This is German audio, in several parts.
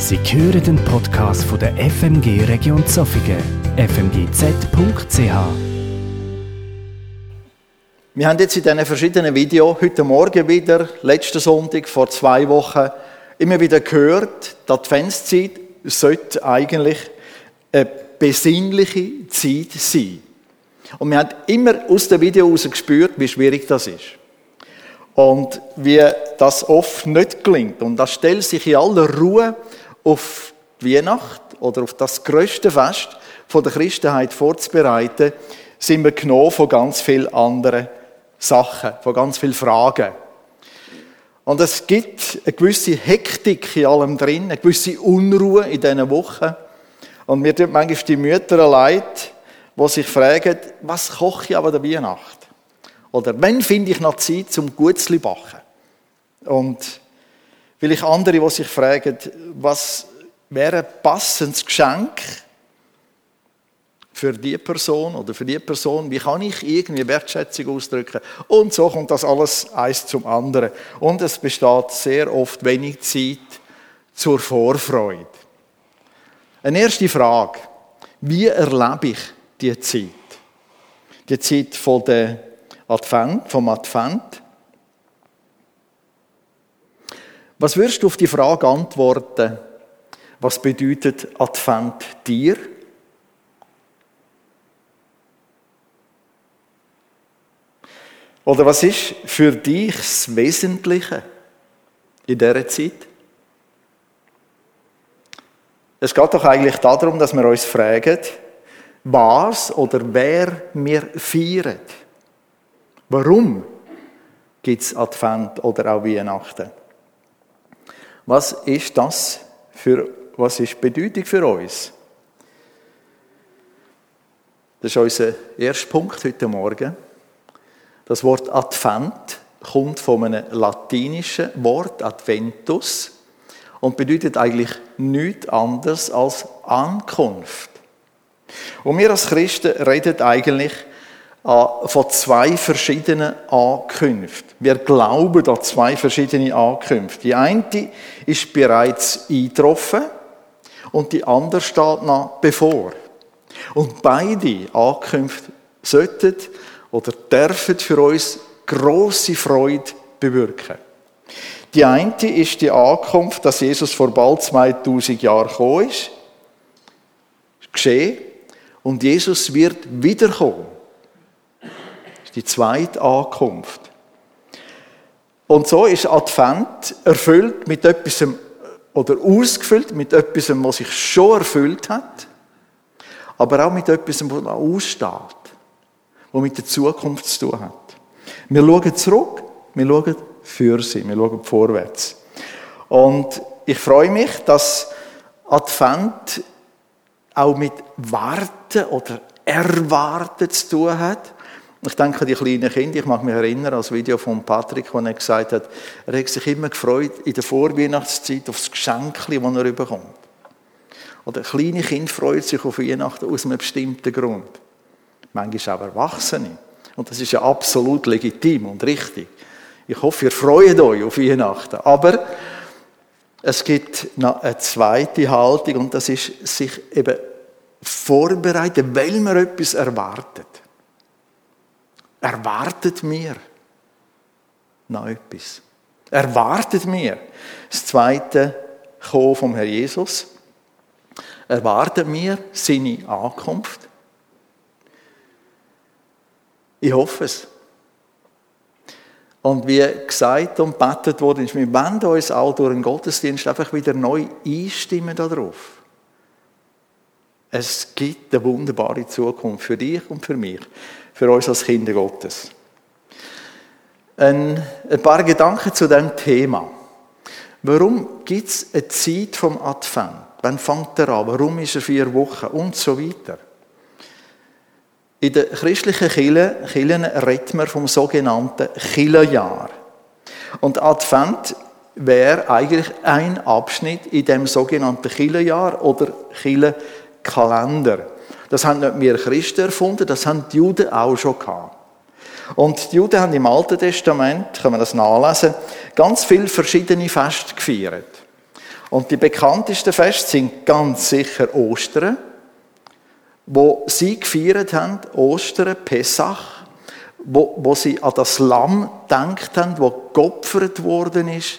Sie hören den Podcast von der FMG Region Zofingen, fmgz.ch. Wir haben jetzt in diesen verschiedenen Videos, heute Morgen wieder, letzten Sonntag, vor zwei Wochen, immer wieder gehört, die Adventszeit sollte eigentlich eine besinnliche Zeit sein. Und wir haben immer aus dem Video heraus gespürt, wie schwierig das ist. Und wie das oft nicht gelingt. Und das stellt sich in aller Ruhe auf die Weihnacht oder auf das größte Fest von der Christenheit vorzubereiten, sind wir genommen von ganz vielen anderen Sachen, von ganz vielen Fragen. Und es gibt eine gewisse Hektik in allem drin, eine gewisse Unruhe in diesen Wochen. Und mir tut manchmal die Mütter leid, die sich fragen, was koche ich aber der Weihnacht? Oder wann finde ich noch Zeit zum Gutzli backen? Und Vielleicht andere, die sich fragen, was wäre ein passendes Geschenk für die Person oder für die Person, wie kann ich irgendwie Wertschätzung ausdrücken? Und so kommt das alles eins zum anderen. Und es besteht sehr oft wenig Zeit zur Vorfreude. Eine erste Frage. Wie erlebe ich die Zeit? Die Zeit von der Advent, vom Advent. Was würdest du auf die Frage antworten? Was bedeutet Advent dir? Oder was ist für dich das Wesentliche in dieser Zeit? Es geht doch eigentlich darum, dass wir uns fragen, was oder wer wir feiern. Warum gibt es Advent oder auch Weihnachten? Was ist das für, was ist die Bedeutung für uns? Das ist unser erster Punkt heute Morgen. Das Wort Advent kommt von einem latinischen Wort, Adventus, und bedeutet eigentlich nichts anderes als Ankunft. Und wir als Christen reden eigentlich von zwei verschiedenen Ankünften. Wir glauben an zwei verschiedene Ankünfte. Die eine ist bereits eingetroffen und die andere steht noch bevor. Und beide Ankünfte sollten oder dürfen für uns große Freude bewirken. Die eine ist die Ankunft, dass Jesus vor bald 2000 Jahren gekommen ist. Geschehen. Und Jesus wird wiederkommen die zweite Ankunft. Und so ist Advent erfüllt mit etwas oder ausgefüllt mit etwas, was sich schon erfüllt hat, aber auch mit etwas, was noch aussteht, was mit der Zukunft zu tun hat. Wir schauen zurück, wir schauen für sie, wir schauen vorwärts. Und ich freue mich, dass Advent auch mit Warten oder Erwarten zu tun hat. Ich denke die kleinen Kinder, ich mag mich erinnern an das Video von Patrick, wo er gesagt hat, er hat sich immer gefreut in der Vorweihnachtszeit auf das Geschenk, das er bekommt. Oder kleine Kind freut sich auf Weihnachten aus einem bestimmten Grund. Manchmal auch Erwachsene. Und das ist ja absolut legitim und richtig. Ich hoffe, ihr freut euch auf Weihnachten. Aber es gibt noch eine zweite Haltung und das ist sich eben vorbereiten, weil man etwas erwartet erwartet mir noch etwas. Erwartet mir das zweite Kommen vom Herrn Jesus. Erwartet mir seine Ankunft. Ich hoffe es. Und wie gesagt und betet worden ist, wir wollen uns auch durch den Gottesdienst einfach wieder neu einstimmen darauf. Es gibt eine wunderbare Zukunft für dich und für mich für uns als Kinder Gottes. Ein, paar Gedanken zu dem Thema. Warum gibt es eine Zeit vom Advent? Wann fängt er an? Warum ist er vier Wochen? Und so weiter. In den christlichen Kirchen redet man vom sogenannten Killerjahr. Und Advent wäre eigentlich ein Abschnitt in dem sogenannten Killerjahr oder Killerkalender. Das haben nicht wir Christen erfunden, das haben die Juden auch schon gehabt. Und die Juden haben im Alten Testament, können wir das nachlesen, ganz viele verschiedene Feste gefeiert. Und die bekanntesten Feste sind ganz sicher Ostern, wo sie gefeiert haben, Ostern, Pessach, wo, wo sie an das Lamm gedacht haben, wo geopfert worden ist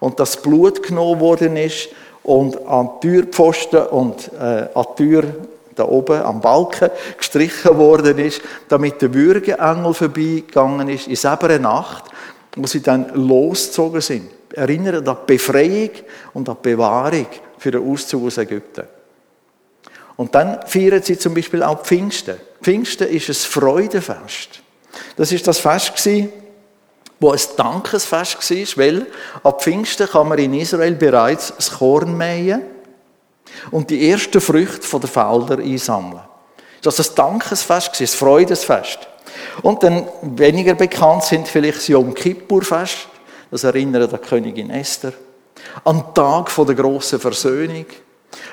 und das Blut genommen worden ist und an die Türpfosten und äh, an die Tür da oben am Balken gestrichen worden ist, damit der Würgeengel vorbeigegangen ist, in selber Nacht, wo sie dann losgezogen sind. Erinnern an die Befreiung und an die Bewahrung für den Auszug aus Ägypten. Und dann feiern sie zum Beispiel auch Pfingsten. Pfingsten ist ein Freudenfest. Das ist das Fest gewesen, wo ein Dankesfest war, weil ab Pfingsten kann man in Israel bereits das Korn mähen und die ersten Früchte der Felder einsammeln. Das war ein Dankesfest, ein Freudesfest. Und dann weniger bekannt sind vielleicht das Yom Kippur-Fest, das erinnert an Königin Esther, an den Tag der grossen Versöhnung,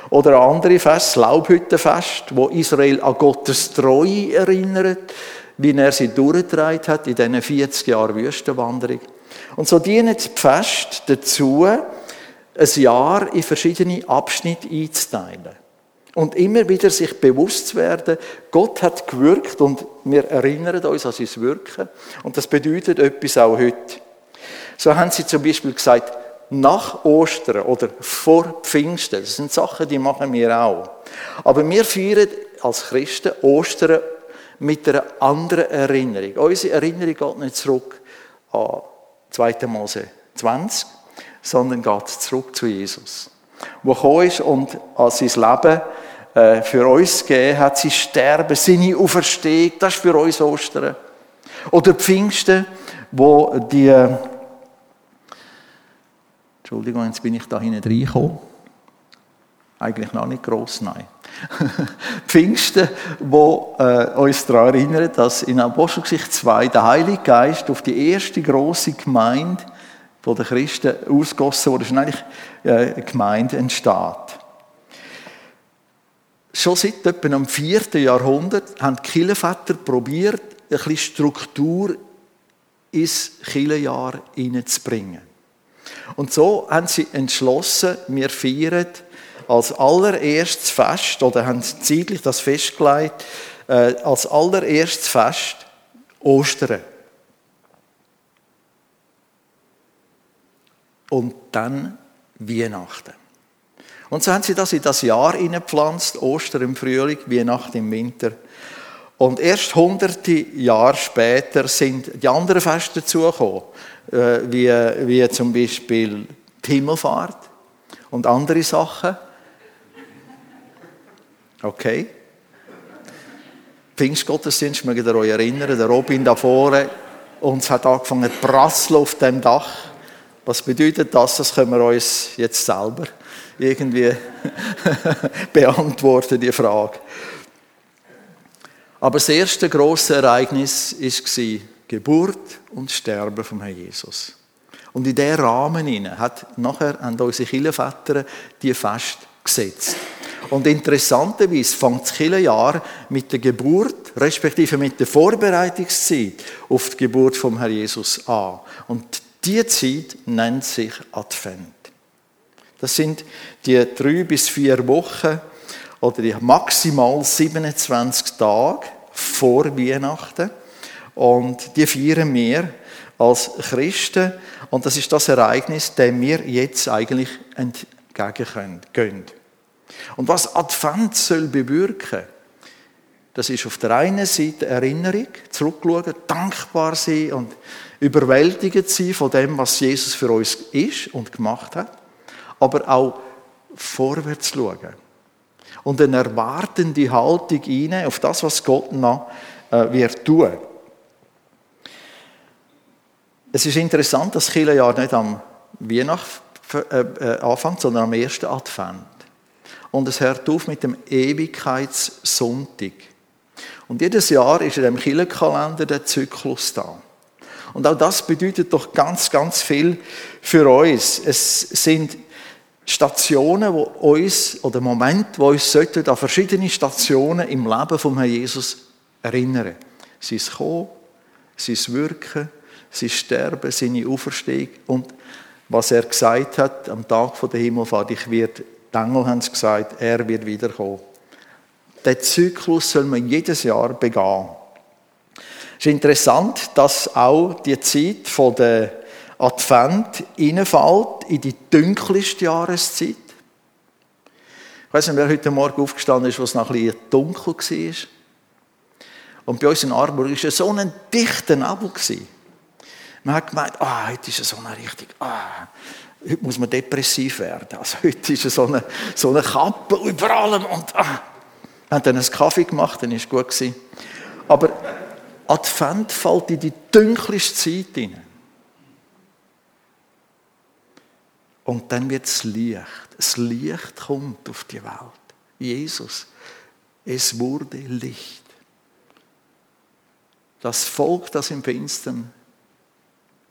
oder andere Fest, das Laubhüttenfest, wo Israel an Gottes Treue erinnert, wie er sie durchgetragen hat in diesen 40 Jahren Wüstenwanderung. Und so dienen die Feste dazu, ein Jahr in verschiedene Abschnitte einzuteilen. Und immer wieder sich bewusst zu werden, Gott hat gewirkt und wir erinnern uns an sein Wirken. Und das bedeutet etwas auch heute. So haben sie zum Beispiel gesagt, nach Ostern oder vor Pfingsten. Das sind Sachen, die machen wir auch. Aber wir feiern als Christen Ostern mit einer anderen Erinnerung. Unsere Erinnerung geht nicht zurück an 2. Mose 20, sondern geht zurück zu Jesus, der gekommen ist und an sein Leben äh, für uns gegeben hat, sein Sterben, seine Auferstehung, das ist für uns Ostern. Oder Pfingsten, wo die Entschuldigung, jetzt bin ich da hinten reingekommen. Eigentlich noch nicht gross, nein. Pfingsten, wo äh, uns daran erinnert, dass in Apostelgeschichte 2 der Heilige Geist auf die erste große Gemeinde, wo der Christen ausgossen wurde, ist eigentlich äh, eine Gemeinde entsteht. Schon seit etwa dem 4. Jahrhundert haben die Kirchenväter probiert, ein bisschen Struktur ins Kirchenjahr hineinzubringen. Und so haben sie entschlossen, wir feiern als allererstes Fest, oder haben zeitlich das festgelegt, äh, als allererstes Fest Ostern. Und dann Weihnachten. Und so haben sie das in das Jahr hineingepflanzt, Ostern im Frühling, Weihnachten im Winter. Und erst hunderte Jahre später sind die anderen Feste dazugekommen. Äh, wie, wie zum Beispiel die Himmelfahrt und andere Sachen. Okay. Pfingstgottesdienst, mögt ihr euch erinnern, der Robin da vorne, uns hat angefangen zu prasseln auf dem Dach. Was bedeutet das? Das können wir uns jetzt selber irgendwie beantworten, die Frage. Aber das erste große Ereignis war Geburt und Sterben vom Herrn Jesus. Und in diesen Rahmen hat nachher haben unsere Kirchenväter die Fest gesetzt. Und interessanterweise fängt das Kirchenjahr mit der Geburt, respektive mit der Vorbereitungszeit auf die Geburt vom Herrn Jesus an. Und diese Zeit nennt sich Advent. Das sind die drei bis vier Wochen oder die maximal 27 Tage vor Weihnachten und die feiern wir als Christen. Und das ist das Ereignis, dem wir jetzt eigentlich entgegen gehen. Und was Advent soll bewirken, das ist auf der einen Seite Erinnerung, zurückschauen, dankbar sein und überwältigend sein von dem, was Jesus für uns ist und gemacht hat, aber auch vorwärts schauen und eine erwartende Haltung hinein auf das, was Gott noch äh, wird tun. Es ist interessant, dass das Kirchenjahr nicht am Weihnachten äh, äh, anfängt, sondern am ersten Advent. Und es hört auf mit dem Ewigkeitssonntag. Und jedes Jahr ist in dem Kirchenkalender der Zyklus da. Und auch das bedeutet doch ganz, ganz viel für uns. Es sind Stationen, wo uns, oder Momente, wo uns sollten an verschiedene Stationen im Leben von Herrn Jesus erinnern. Sein Kommen, sein Wirken, sein Sterben, seine Auferstehung und was er gesagt hat am Tag der Himmelfahrt. Ich werde, die Engel haben es gesagt, er wird wiederkommen. Den Zyklus soll man jedes Jahr begehen. Es ist interessant, dass auch die Zeit von der Advent reinfällt in die dunkelste Jahreszeit. Ich weiß nicht, wer heute Morgen aufgestanden ist, wo es noch ein bisschen dunkel war. Und bei uns in Arburg war es so ein dichter Nebel. Man hat gemeint, ah, heute ist es so eine richtig, ah, heute muss man depressiv werden. Also heute ist so eine, so eine Kappe über allem und ah. Wir haben dann einen Kaffee gemacht, dann war es gut. Aber Advent fällt in die dunkelste Zeit hinein. Und dann wird es Licht. Das Licht kommt auf die Welt. Jesus, es wurde Licht. Das Volk, das im Finstern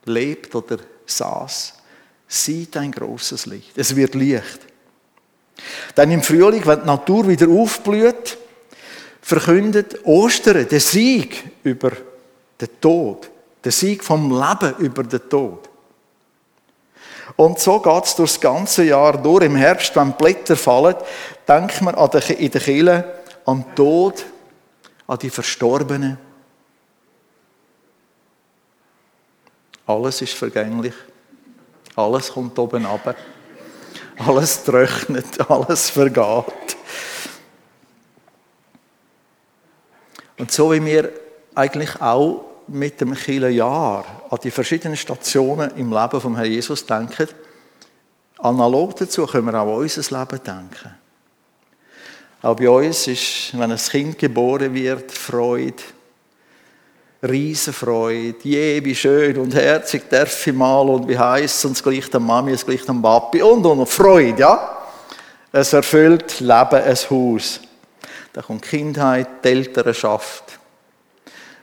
lebt oder saß, sieht ein großes Licht. Es wird Licht. Dann im Frühling, wenn die Natur wieder aufblüht, verkündet Ostern den Sieg über den Tod, den Sieg vom Leben über den Tod. Und so geht es durch das ganze Jahr durch. Im Herbst, wenn Blätter fallen, denkt man in der Kirche an den Tod, an die Verstorbenen. Alles ist vergänglich. Alles kommt oben ab. Alles trocknet, alles vergeht. Und so wie wir eigentlich auch mit dem Jahr an die verschiedenen Stationen im Leben vom Herrn Jesus denken, analog dazu können wir auch an unser Leben denken. Auch bei uns ist, wenn ein Kind geboren wird, Freude, Riesenfreude. Je, wie schön und herzig darf ich mal und wie heiß und es gleicht an Mami, es gleicht an Papi und, und, und Freude, ja. Es erfüllt Leben, ein Haus. Da kommt Kindheit, die Elternschaft.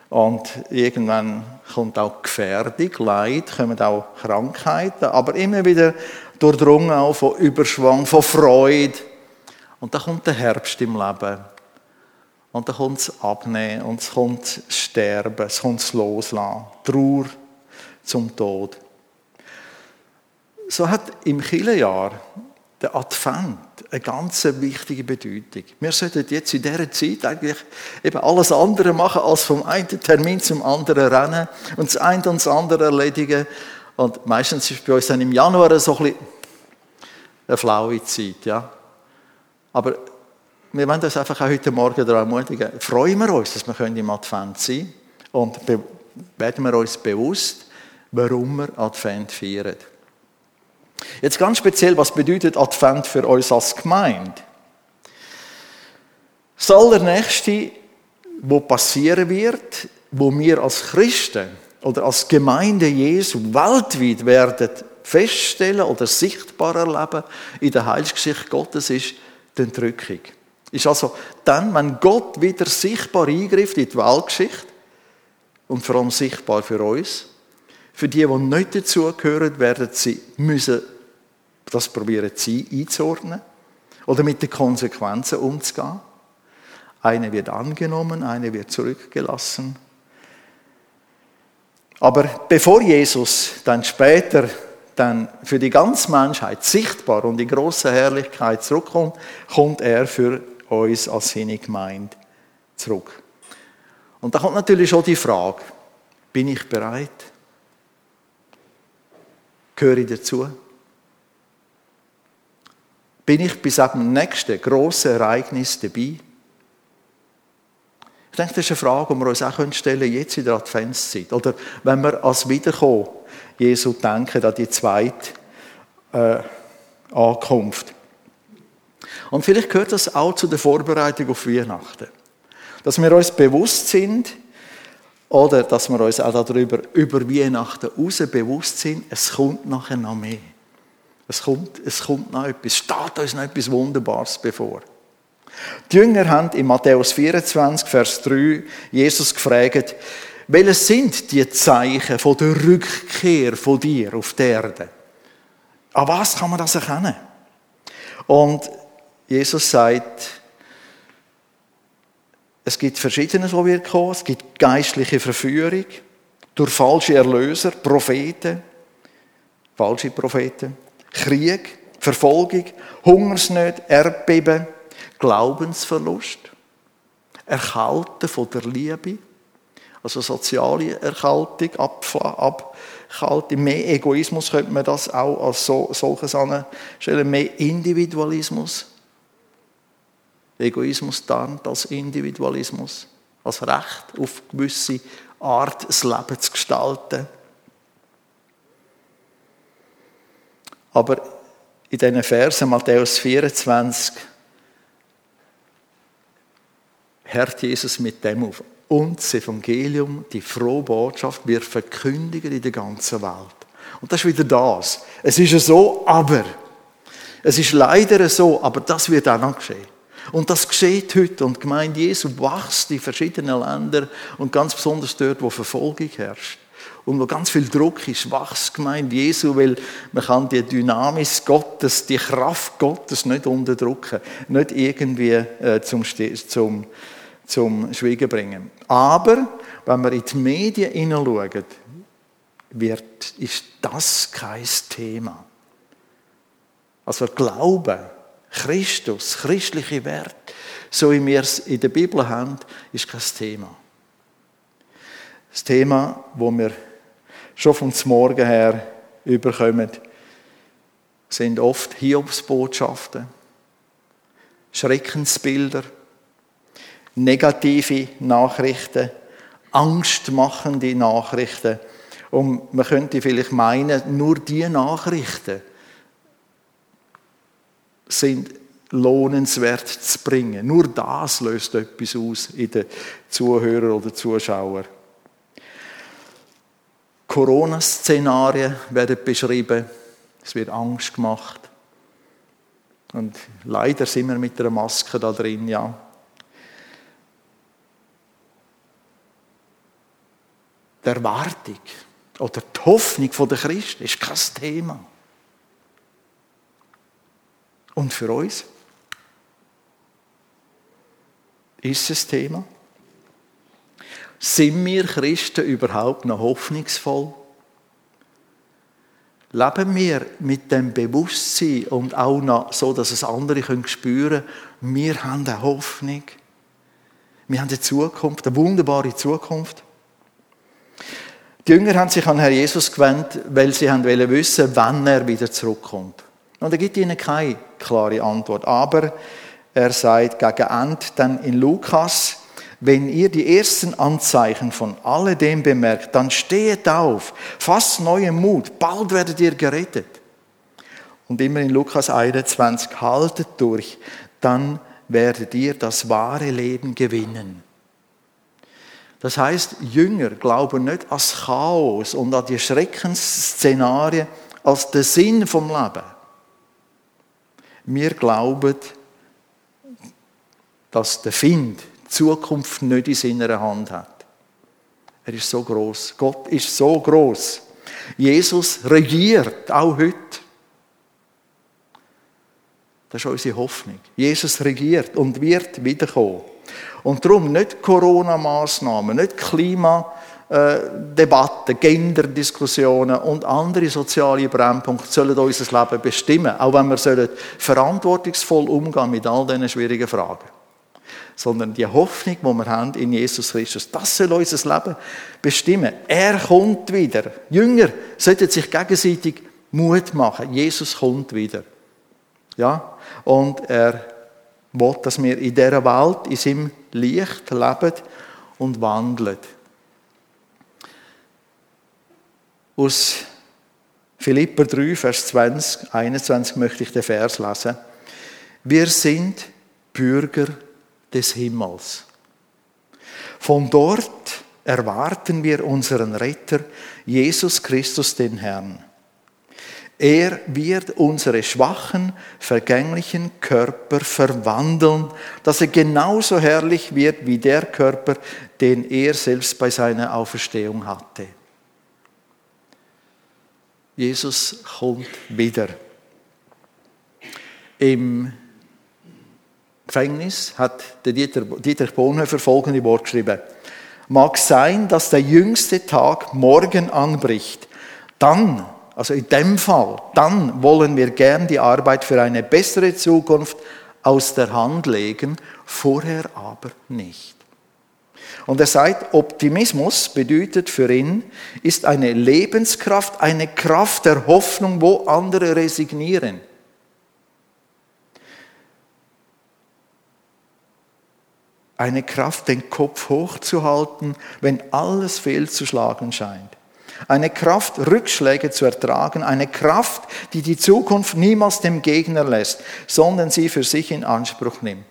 Und irgendwann kommt auch Gefährdung, Leid, kommen auch Krankheiten, aber immer wieder durchdrungen auch von Überschwang, von Freude. Und dann kommt der Herbst im Leben. Und dann kommt es Abnehmen und es kommt Sterben, es kommt Loslassen, Trauer zum Tod. So hat im Kirchenjahr der Advent eine ganz wichtige Bedeutung. Wir sollten jetzt in dieser Zeit eigentlich eben alles andere machen, als vom einen Termin zum anderen rennen und das eine und das andere erledigen. Und meistens ist bei uns dann im Januar so ein bisschen eine flaue Zeit. Ja? Aber wir wollen uns einfach auch heute Morgen daran ermutigen, freuen wir uns, dass wir im Advent sein können und werden wir uns bewusst, warum wir Advent feiern. Jetzt ganz speziell, was bedeutet Advent für uns als Gemeinde? Das Allernächste, was passieren wird, wo wir als Christen oder als Gemeinde Jesu weltweit werden feststellen oder sichtbar erleben in der Heilsgeschichte Gottes, ist die Entrückung. Ist also dann, wenn Gott wieder sichtbar eingreift in die Weltgeschichte und vor allem sichtbar für uns, für die, die nicht dazugehören, werden sie müssen das probieren sie einzuordnen oder mit den Konsequenzen umzugehen. Eine wird angenommen, eine wird zurückgelassen. Aber bevor Jesus dann später dann für die ganze Menschheit sichtbar und in großer Herrlichkeit zurückkommt, kommt er für uns als seine Gemeinde zurück. Und da kommt natürlich schon die Frage, bin ich bereit? Gehöre ich dazu? Bin ich bis am nächsten grossen Ereignis dabei? Ich denke, das ist eine Frage, die wir uns auch stellen jetzt in der Adventszeit. Oder wenn wir als Wiederkommen Jesu denken, an die zweite äh, Ankunft. Und vielleicht gehört das auch zu der Vorbereitung auf Weihnachten. Dass wir uns bewusst sind, oder dass wir uns auch darüber, über Weihnachten heraus bewusst sind, es kommt nachher noch mehr. Es kommt, es kommt noch etwas, steht uns noch etwas Wunderbares bevor. Die Jünger haben in Matthäus 24, Vers 3 Jesus gefragt, welche sind die Zeichen von der Rückkehr von dir auf der Erde? An was kann man das erkennen? Und Jesus sagt, es gibt Verschiedenes, wo wir kommen. Es gibt geistliche Verführung durch falsche Erlöser, Propheten, falsche Propheten, Krieg, Verfolgung, Hungersnöte, Erdbeben, Glaubensverlust, Erkalten von der Liebe, also soziale Erkaltung, Abkaltung, mehr Egoismus könnte man das auch als so, solches anstellen, mehr Individualismus. Egoismus tarnt als Individualismus, als Recht auf gewisse Art, das Leben zu gestalten. Aber in diesen Versen, Matthäus 24, hört Jesus mit dem auf. Und das Evangelium, die frohe Botschaft, wird verkündigen in der ganzen Welt. Und das ist wieder das. Es ist so, aber. Es ist leider so, aber das wird auch noch geschehen. Und das geschieht heute. Und die Gemeinde Jesu wächst in verschiedenen Ländern und ganz besonders dort, wo Verfolgung herrscht. Und wo ganz viel Druck ist, wächst die Gemeinde Jesu, weil man kann die Dynamis Gottes, die Kraft Gottes nicht unterdrücken, nicht irgendwie äh, zum, zum zum Schweigen bringen. Aber wenn wir in die Medien hineinschauen, wird, ist das kein Thema. Also Glauben, Christus, christliche Wert, so wie wir es in der Bibel haben, ist kein Thema. Das Thema, wo wir schon vom Morgen her überkommen, sind oft Hiobsbotschaften, Schreckensbilder, negative Nachrichten, angstmachende Nachrichten. Und man könnte vielleicht meinen, nur diese Nachrichten sind lohnenswert zu bringen. Nur das löst etwas aus in den Zuhörern oder Zuschauern. Corona-Szenarien werden beschrieben. Es wird Angst gemacht. Und leider sind wir mit einer Maske da drin, ja. die Erwartung oder die Hoffnung der Christen ist kein Thema. Und für uns ist es Thema. Sind wir Christen überhaupt noch hoffnungsvoll? Leben wir mit dem Bewusstsein und auch noch so, dass es andere spüren können, wir haben eine Hoffnung. Wir haben eine Zukunft, eine wunderbare Zukunft. Die Jünger haben sich an Herrn Jesus gewandt, weil sie wollen wissen, wann er wieder zurückkommt. Und er gibt ihnen keine klare Antwort. Aber er sagt gegen Ende dann in Lukas, wenn ihr die ersten Anzeichen von alledem bemerkt, dann steht auf, fasst neuen Mut, bald werdet ihr gerettet. Und immer in Lukas 21, haltet durch, dann werdet ihr das wahre Leben gewinnen. Das heißt, Jünger glauben nicht an das Chaos und an die Schreckensszenarien als den Sinn vom Leben. Wir glauben, dass der Find die Zukunft nicht in seiner Hand hat. Er ist so groß. Gott ist so groß. Jesus regiert auch heute. Das ist unsere Hoffnung. Jesus regiert und wird wiederkommen. Und darum nicht Corona-Maßnahmen, nicht Klimadebatten, Genderdiskussionen und andere soziale Brennpunkte sollen unser Leben bestimmen, auch wenn wir sollen verantwortungsvoll umgehen mit all diesen schwierigen Fragen. Sondern die Hoffnung, die wir haben in Jesus Christus, das soll unser Leben bestimmen. Er kommt wieder. Jünger sollten sich gegenseitig Mut machen. Jesus kommt wieder. Ja? Und er will, dass wir in dieser Welt, in seinem Licht leben und wandeln. Aus Philipper 3, Vers 20, 21 möchte ich den Vers lesen. Wir sind Bürger des Himmels. Von dort erwarten wir unseren Retter, Jesus Christus, den Herrn. Er wird unsere schwachen, vergänglichen Körper verwandeln, dass er genauso herrlich wird wie der Körper, den er selbst bei seiner Auferstehung hatte. Jesus kommt wieder. Im Gefängnis hat der Dieter, Dietrich Bonhoeffer folgende Wort geschrieben. Mag sein, dass der jüngste Tag morgen anbricht. Dann also in dem Fall, dann wollen wir gern die Arbeit für eine bessere Zukunft aus der Hand legen, vorher aber nicht. Und er sagt, Optimismus bedeutet für ihn, ist eine Lebenskraft, eine Kraft der Hoffnung, wo andere resignieren. Eine Kraft, den Kopf hochzuhalten, wenn alles fehlzuschlagen scheint. Eine Kraft, Rückschläge zu ertragen. Eine Kraft, die die Zukunft niemals dem Gegner lässt, sondern sie für sich in Anspruch nimmt.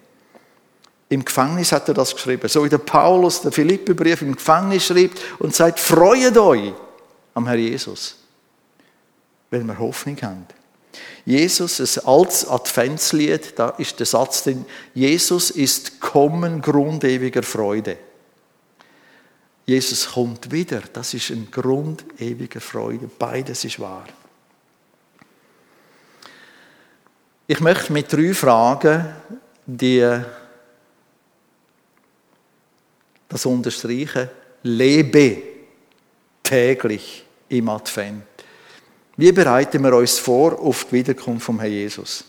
Im Gefängnis hat er das geschrieben, so wie der Paulus der Philippebrief im Gefängnis schreibt und sagt, freuet euch am Herr Jesus, weil wir Hoffnung haben. Jesus, ein altes Adventslied, da ist der Satz drin, Jesus ist Kommen Grund ewiger Freude. Jesus kommt wieder, das ist ein Grund ewiger Freude. Beides ist wahr. Ich möchte mit drei Fragen die das unterstreichen, lebe täglich im Advent. Wie bereiten wir uns vor auf die Wiederkunft vom Herrn Jesus?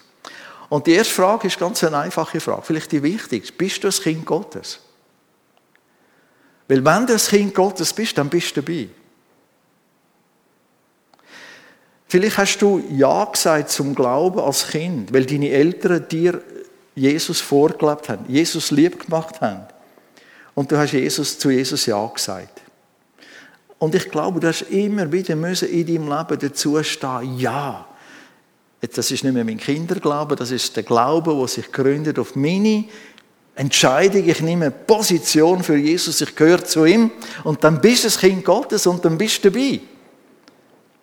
Und die erste Frage ist ganz eine einfache Frage, vielleicht die wichtigste. Bist du ein Kind Gottes? Weil wenn du ein Kind Gottes bist, dann bist du dabei. Vielleicht hast du Ja gesagt zum Glauben als Kind, weil deine Eltern dir Jesus vorgelebt haben, Jesus lieb gemacht haben. Und du hast Jesus, zu Jesus Ja gesagt. Und ich glaube, du hast immer wieder müssen in deinem Leben dazu stehen, ja. Das ist nicht mehr mein Kinderglaube, das ist der Glaube, der sich gründet auf meine Entscheidung. Ich nehme Position für Jesus, ich gehöre zu ihm. Und dann bist du das Kind Gottes und dann bist du dabei.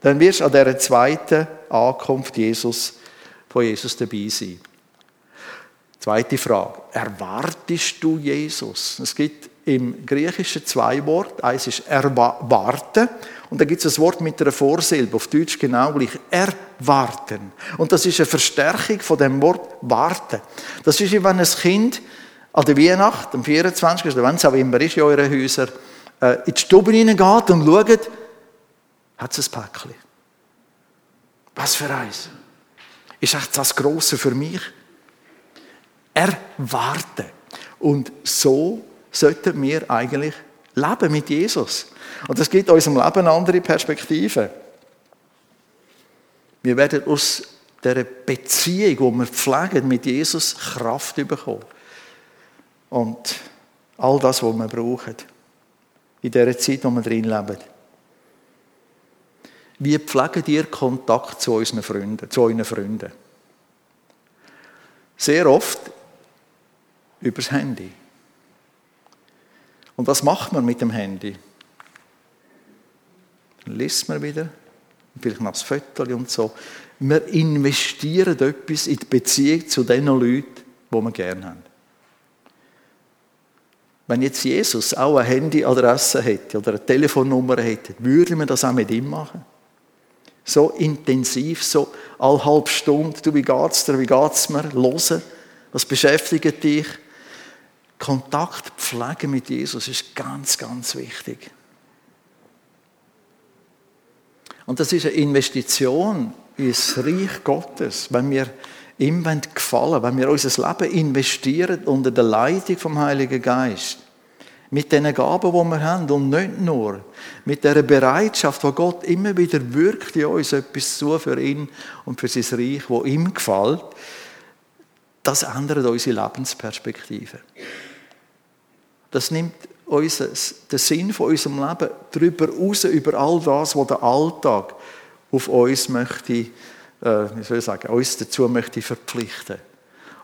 Dann wirst du an dieser zweiten Ankunft Jesus, von Jesus dabei sein. Zweite Frage. Erwartest du Jesus? Es gibt im Griechischen zwei Worte. Eins ist erwarten und dann gibt es ein Wort mit einer Vorsilbe, auf Deutsch genau gleich. Erwarten. Und das ist eine Verstärkung von dem Wort warten. Das ist wie wenn ein Kind an der Weihnacht, am 24., oder wenn es auch immer ist in euren Häusern, äh, in die Stube hineingeht und schaut, hat es ein Päckchen. Was für eins? Ist echt das Grosse für mich? Erwarten. Und so sollten wir eigentlich leben mit Jesus. Und das gibt unserem Leben eine andere Perspektive. Wir werden aus der Beziehung, die wir pflegen mit Jesus, Kraft bekommen. Und all das, was wir brauchen. In dieser Zeit, in der wir drin leben. Wie pflegen ihr Kontakt zu unseren Freunden, zu euren Freunden? Sehr oft übers Handy. Und was macht man mit dem Handy? Dann liest man wieder, vielleicht noch das Foto und so. Wir investieren etwas in die Beziehung zu den Leuten, die wir gerne haben. Wenn jetzt Jesus auch eine Handyadresse hätte oder eine Telefonnummer hätte, würden wir das auch mit ihm machen? So intensiv, so alle halbe Stunde, du, wie geht's dir, wie geht's mir, hören, was beschäftigt dich? Kontakt pflegen mit Jesus ist ganz, ganz wichtig. Und das ist eine Investition ins Reich Gottes, wenn wir ihm gefallen wenn wir unser Leben investieren unter der Leitung vom Heiligen Geist. Mit den Gaben, die wir haben und nicht nur. Mit der Bereitschaft, wo Gott immer wieder wirkt in uns etwas zu für ihn und für sein Reich, wo ihm gefällt. Das ändert unsere Lebensperspektive. Das nimmt den Sinn von unserem Leben darüber raus, über all das, was der Alltag auf uns möchte, äh, wie soll ich sagen, uns dazu möchte verpflichten.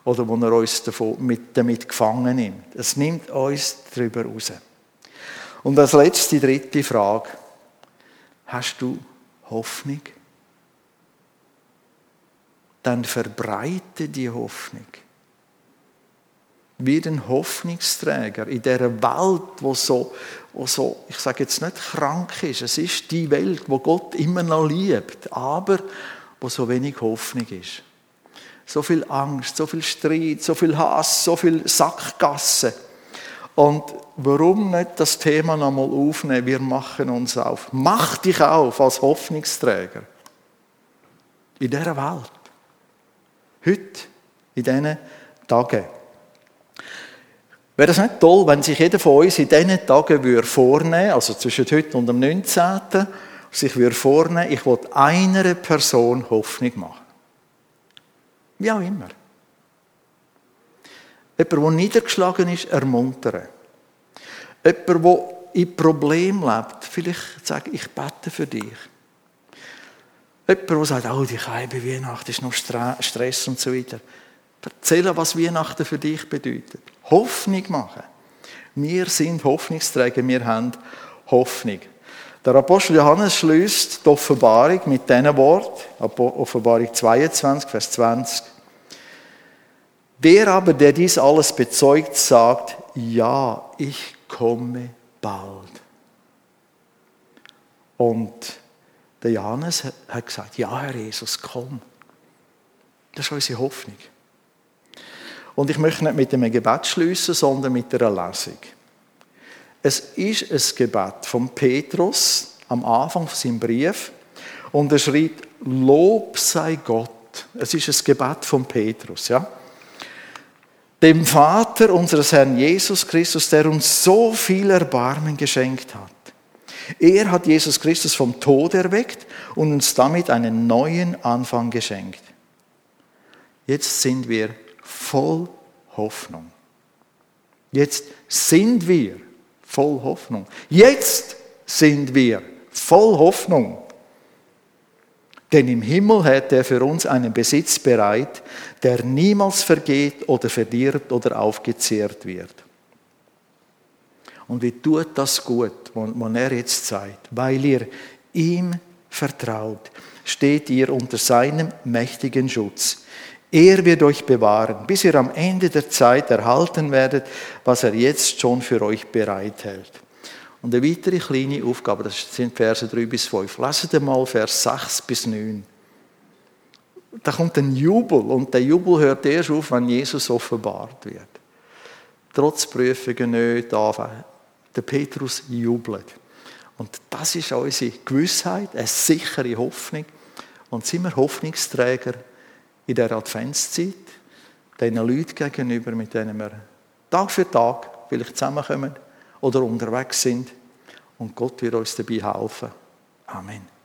Oder wo er uns davon mit, damit gefangen nimmt. Es nimmt uns darüber raus. Und als letzte, dritte Frage. Hast du Hoffnung? Dann verbreite die Hoffnung wie ein Hoffnungsträger in dieser Welt, wo so, wo so, ich sage jetzt nicht krank ist. Es ist die Welt, wo Gott immer noch liebt, aber wo so wenig Hoffnung ist. So viel Angst, so viel Streit, so viel Hass, so viel Sackgasse. Und warum nicht das Thema nochmal aufnehmen? Wir machen uns auf. Mach dich auf als Hoffnungsträger. in dieser Welt. Heute, in diesen Tagen. Wäre es nicht toll, wenn sich jeder von uns in diesen Tagen würde vornehmen also zwischen heute und dem 19., sich vornehmen, ich will einer Person Hoffnung machen. Wie auch immer. Jemand, der niedergeschlagen ist, ermuntern. Jemand, der in Problem lebt, vielleicht sagen, ich bete für dich. Jemand, der sagt, oh, die Scheibe Weihnachten ist noch Stress und so weiter. Erzählen, was Weihnachten für dich bedeutet. Hoffnung machen. Wir sind Hoffnungsträger, wir haben Hoffnung. Der Apostel Johannes schließt die Offenbarung mit diesem Wort, Offenbarung 22, Vers 20. Der aber, der dies alles bezeugt, sagt, ja, ich komme bald. Und der Johannes hat gesagt, ja, Herr Jesus, komm. Das ist unsere Hoffnung. Und ich möchte nicht mit einem Gebet schließen, sondern mit einer Lesung. Es ist ein Gebet von Petrus am Anfang von seinem Brief und er schreibt, Lob sei Gott. Es ist ein Gebet von Petrus, ja. Dem Vater unseres Herrn Jesus Christus, der uns so viel Erbarmen geschenkt hat. Er hat Jesus Christus vom Tod erweckt und uns damit einen neuen Anfang geschenkt. Jetzt sind wir voll Hoffnung. Jetzt sind wir voll Hoffnung. Jetzt sind wir voll Hoffnung. Denn im Himmel hat er für uns einen Besitz bereit, der niemals vergeht oder verdirbt oder aufgezehrt wird. Und wie tut das gut, was er jetzt sagt? Weil ihr ihm vertraut, steht ihr unter seinem mächtigen Schutz. Er wird euch bewahren, bis ihr am Ende der Zeit erhalten werdet, was er jetzt schon für euch bereithält. Und eine weitere kleine Aufgabe, das sind Verse 3 bis 5. Lasst mal Vers 6 bis 9. Da kommt ein Jubel und der Jubel hört erst auf, wenn Jesus offenbart wird. Trotz Prüfungen nicht, der Petrus jubelt. Und das ist unsere Gewissheit, eine sichere Hoffnung. Und sind wir Hoffnungsträger in der Adventszeit, den Leuten gegenüber, mit denen wir Tag für Tag vielleicht zusammenkommen oder unterwegs sind. Und Gott wird uns dabei helfen. Amen.